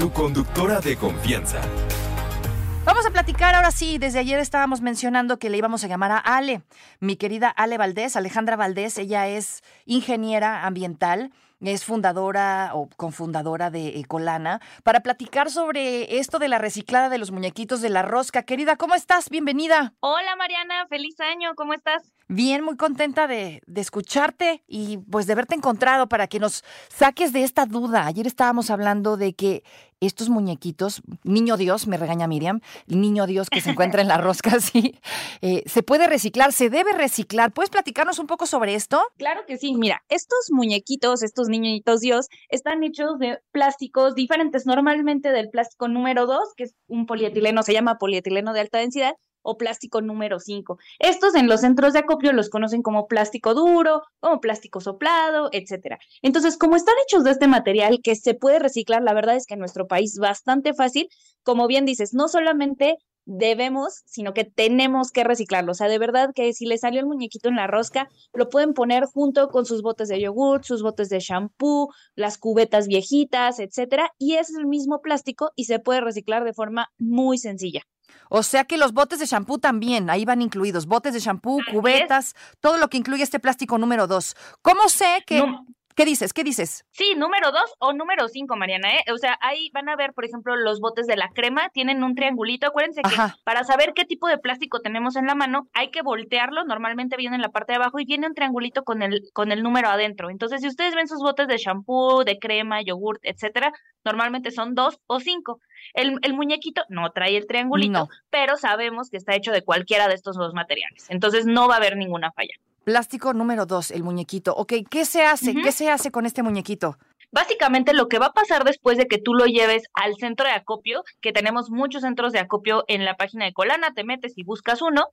tu conductora de confianza. Vamos a platicar ahora sí. Desde ayer estábamos mencionando que le íbamos a llamar a Ale, mi querida Ale Valdés, Alejandra Valdés. Ella es ingeniera ambiental es fundadora o cofundadora de Ecolana, para platicar sobre esto de la reciclada de los muñequitos de la rosca. Querida, ¿cómo estás? Bienvenida. Hola Mariana, feliz año, ¿cómo estás? Bien, muy contenta de, de, escucharte y pues de haberte encontrado para que nos saques de esta duda. Ayer estábamos hablando de que estos muñequitos, niño Dios, me regaña Miriam, niño Dios que se encuentra en la rosca, sí, eh, se puede reciclar, se debe reciclar. ¿Puedes platicarnos un poco sobre esto? Claro que sí, mira, estos muñequitos, estos niñitos Dios, están hechos de plásticos diferentes, normalmente del plástico número 2, que es un polietileno, se llama polietileno de alta densidad, o plástico número 5. Estos en los centros de acopio los conocen como plástico duro, como plástico soplado, etcétera. Entonces, como están hechos de este material que se puede reciclar, la verdad es que en nuestro país bastante fácil, como bien dices, no solamente debemos, sino que tenemos que reciclarlo. O sea, de verdad que si le salió el muñequito en la rosca, lo pueden poner junto con sus botes de yogur, sus botes de shampoo, las cubetas viejitas, etcétera, y es el mismo plástico y se puede reciclar de forma muy sencilla. O sea que los botes de shampoo también, ahí van incluidos, botes de shampoo, cubetas, todo lo que incluye este plástico número dos. ¿Cómo sé que, ¿Qué dices? ¿Qué dices? Sí, número dos o número cinco, Mariana, ¿eh? O sea, ahí van a ver, por ejemplo, los botes de la crema, tienen un triangulito. Acuérdense que para saber qué tipo de plástico tenemos en la mano, hay que voltearlo. Normalmente viene en la parte de abajo y viene un triangulito con el, con el número adentro. Entonces, si ustedes ven sus botes de shampoo, de crema, yogurt, etcétera, normalmente son dos o cinco. El, el muñequito no trae el triangulito, pero sabemos que está hecho de cualquiera de estos dos materiales. Entonces, no va a haber ninguna falla. Plástico número dos, el muñequito. Ok, ¿qué se hace? ¿Qué se hace con este muñequito? Básicamente lo que va a pasar después de que tú lo lleves al centro de acopio, que tenemos muchos centros de acopio en la página de Colana, te metes y buscas uno.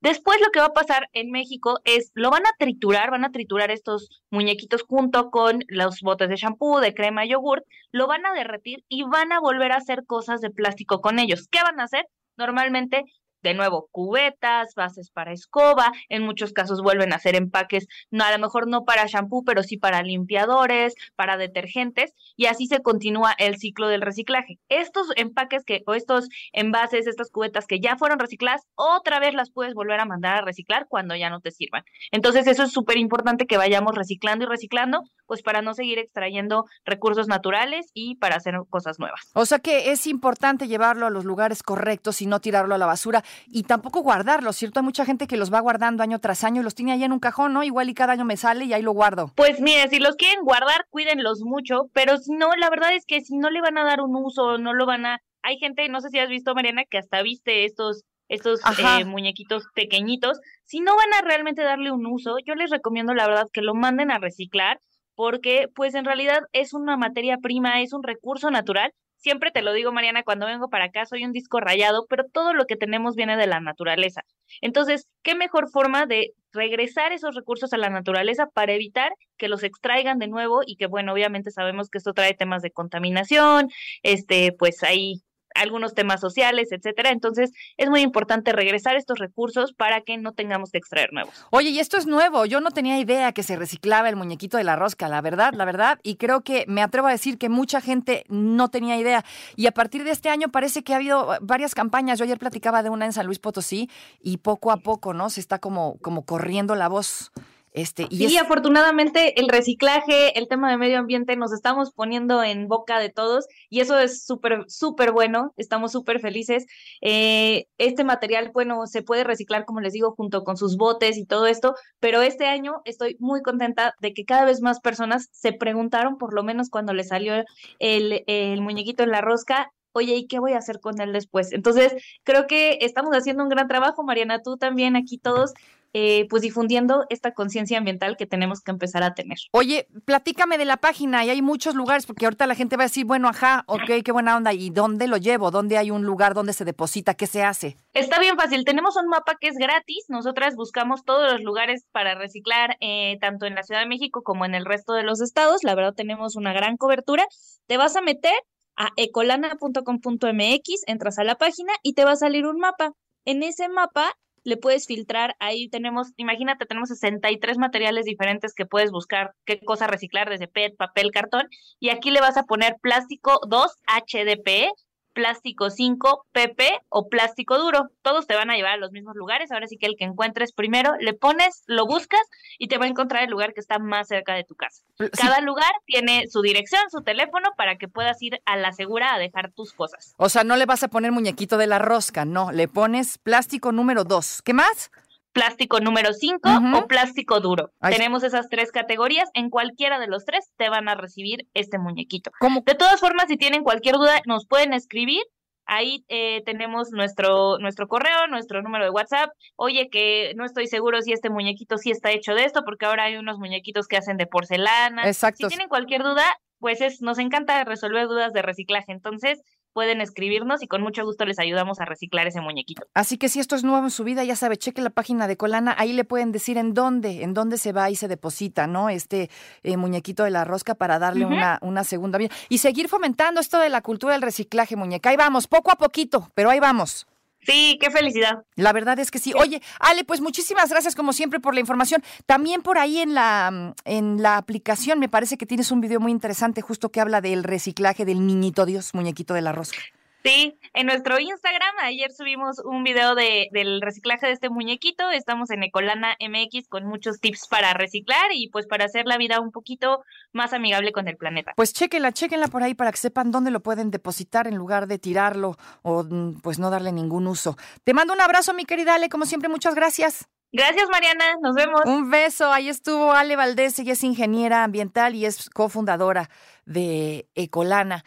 Después lo que va a pasar en México es, lo van a triturar, van a triturar estos muñequitos junto con los botes de shampoo, de crema, yogurt, lo van a derretir y van a volver a hacer cosas de plástico con ellos. ¿Qué van a hacer? Normalmente de nuevo, cubetas, bases para escoba, en muchos casos vuelven a hacer empaques, no, a lo mejor no para shampoo, pero sí para limpiadores, para detergentes, y así se continúa el ciclo del reciclaje. Estos empaques que, o estos envases, estas cubetas que ya fueron recicladas, otra vez las puedes volver a mandar a reciclar cuando ya no te sirvan. Entonces, eso es súper importante que vayamos reciclando y reciclando, pues para no seguir extrayendo recursos naturales y para hacer cosas nuevas. O sea que es importante llevarlo a los lugares correctos y no tirarlo a la basura y tampoco guardarlo, ¿cierto? Hay mucha gente que los va guardando año tras año y los tiene ahí en un cajón, ¿no? Igual y cada año me sale y ahí lo guardo. Pues mire, si los quieren guardar, cuídenlos mucho, pero si no, la verdad es que si no le van a dar un uso, no lo van a... Hay gente, no sé si has visto, Mariana, que hasta viste estos estos eh, muñequitos pequeñitos, si no van a realmente darle un uso, yo les recomiendo la verdad que lo manden a reciclar porque pues en realidad es una materia prima, es un recurso natural Siempre te lo digo, Mariana, cuando vengo para acá soy un disco rayado, pero todo lo que tenemos viene de la naturaleza. Entonces, ¿qué mejor forma de regresar esos recursos a la naturaleza para evitar que los extraigan de nuevo y que, bueno, obviamente sabemos que esto trae temas de contaminación, este, pues ahí algunos temas sociales, etcétera. Entonces, es muy importante regresar estos recursos para que no tengamos que extraer nuevos. Oye, y esto es nuevo. Yo no tenía idea que se reciclaba el muñequito de la rosca, la verdad, la verdad. Y creo que me atrevo a decir que mucha gente no tenía idea. Y a partir de este año parece que ha habido varias campañas. Yo ayer platicaba de una en San Luis Potosí y poco a poco, ¿no? Se está como, como corriendo la voz. Este, y sí, afortunadamente el reciclaje, el tema de medio ambiente nos estamos poniendo en boca de todos y eso es súper, súper bueno, estamos súper felices. Eh, este material, bueno, se puede reciclar, como les digo, junto con sus botes y todo esto, pero este año estoy muy contenta de que cada vez más personas se preguntaron, por lo menos cuando le salió el, el muñequito en la rosca, oye, ¿y qué voy a hacer con él después? Entonces, creo que estamos haciendo un gran trabajo, Mariana, tú también, aquí todos, eh, pues difundiendo esta conciencia ambiental que tenemos que empezar a tener. Oye, platícame de la página y hay muchos lugares, porque ahorita la gente va a decir, bueno, ajá, ok, qué buena onda, ¿y dónde lo llevo? ¿Dónde hay un lugar donde se deposita? ¿Qué se hace? Está bien fácil, tenemos un mapa que es gratis, nosotras buscamos todos los lugares para reciclar, eh, tanto en la Ciudad de México como en el resto de los estados, la verdad tenemos una gran cobertura, te vas a meter a ecolana.com.mx, entras a la página y te va a salir un mapa. En ese mapa le puedes filtrar, ahí tenemos, imagínate, tenemos 63 materiales diferentes que puedes buscar qué cosa reciclar desde PET, papel, cartón, y aquí le vas a poner plástico 2 HDPE, plástico 5 PP o plástico duro. Todos te van a llevar a los mismos lugares. Ahora sí que el que encuentres primero, le pones, lo buscas y te va a encontrar el lugar que está más cerca de tu casa. Cada lugar tiene su dirección, su teléfono para que puedas ir a la segura a dejar tus cosas. O sea, no le vas a poner muñequito de la rosca, no, le pones plástico número 2. ¿Qué más? Plástico número 5 o plástico duro. Tenemos esas tres categorías. En cualquiera de los tres te van a recibir este muñequito. De todas formas, si tienen cualquier duda, nos pueden escribir. Ahí eh, tenemos nuestro, nuestro correo, nuestro número de WhatsApp. Oye, que no estoy seguro si este muñequito sí está hecho de esto, porque ahora hay unos muñequitos que hacen de porcelana. Exacto. Si tienen cualquier duda, pues es, nos encanta resolver dudas de reciclaje. Entonces, pueden escribirnos y con mucho gusto les ayudamos a reciclar ese muñequito. Así que si esto es nuevo en su vida, ya sabe, cheque la página de Colana, ahí le pueden decir en dónde, en dónde se va y se deposita, ¿no? Este eh, muñequito de la rosca para darle una, una segunda vida. Y seguir fomentando esto de la cultura del reciclaje, muñeca. Ahí vamos, poco a poquito, pero ahí vamos. Sí, qué felicidad. La verdad es que sí. Oye, Ale, pues muchísimas gracias como siempre por la información. También por ahí en la, en la aplicación me parece que tienes un video muy interesante justo que habla del reciclaje del niñito Dios, muñequito de la rosca. Sí, en nuestro Instagram ayer subimos un video de, del reciclaje de este muñequito. Estamos en Ecolana MX con muchos tips para reciclar y pues para hacer la vida un poquito más amigable con el planeta. Pues chequenla, chequenla por ahí para que sepan dónde lo pueden depositar en lugar de tirarlo o mm, pues no darle ningún uso. Te mando un abrazo, mi querida Ale, como siempre, muchas gracias. Gracias, Mariana. Nos vemos. Un beso. Ahí estuvo Ale Valdés. Ella es ingeniera ambiental y es cofundadora de Ecolana.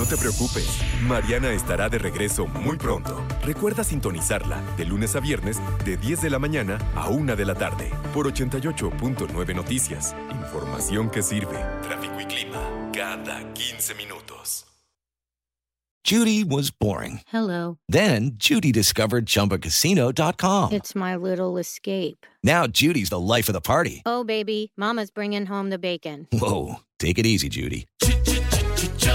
No te preocupes, Mariana estará de regreso muy pronto. Recuerda sintonizarla de lunes a viernes de 10 de la mañana a 1 de la tarde por 88.9 Noticias. Información que sirve. Tráfico y clima cada 15 minutos. Judy was boring. Hello. Then Judy discovered ChumbaCasino.com. It's my little escape. Now Judy's the life of the party. Oh, baby, Mama's bringing home the bacon. Whoa, take it easy, Judy.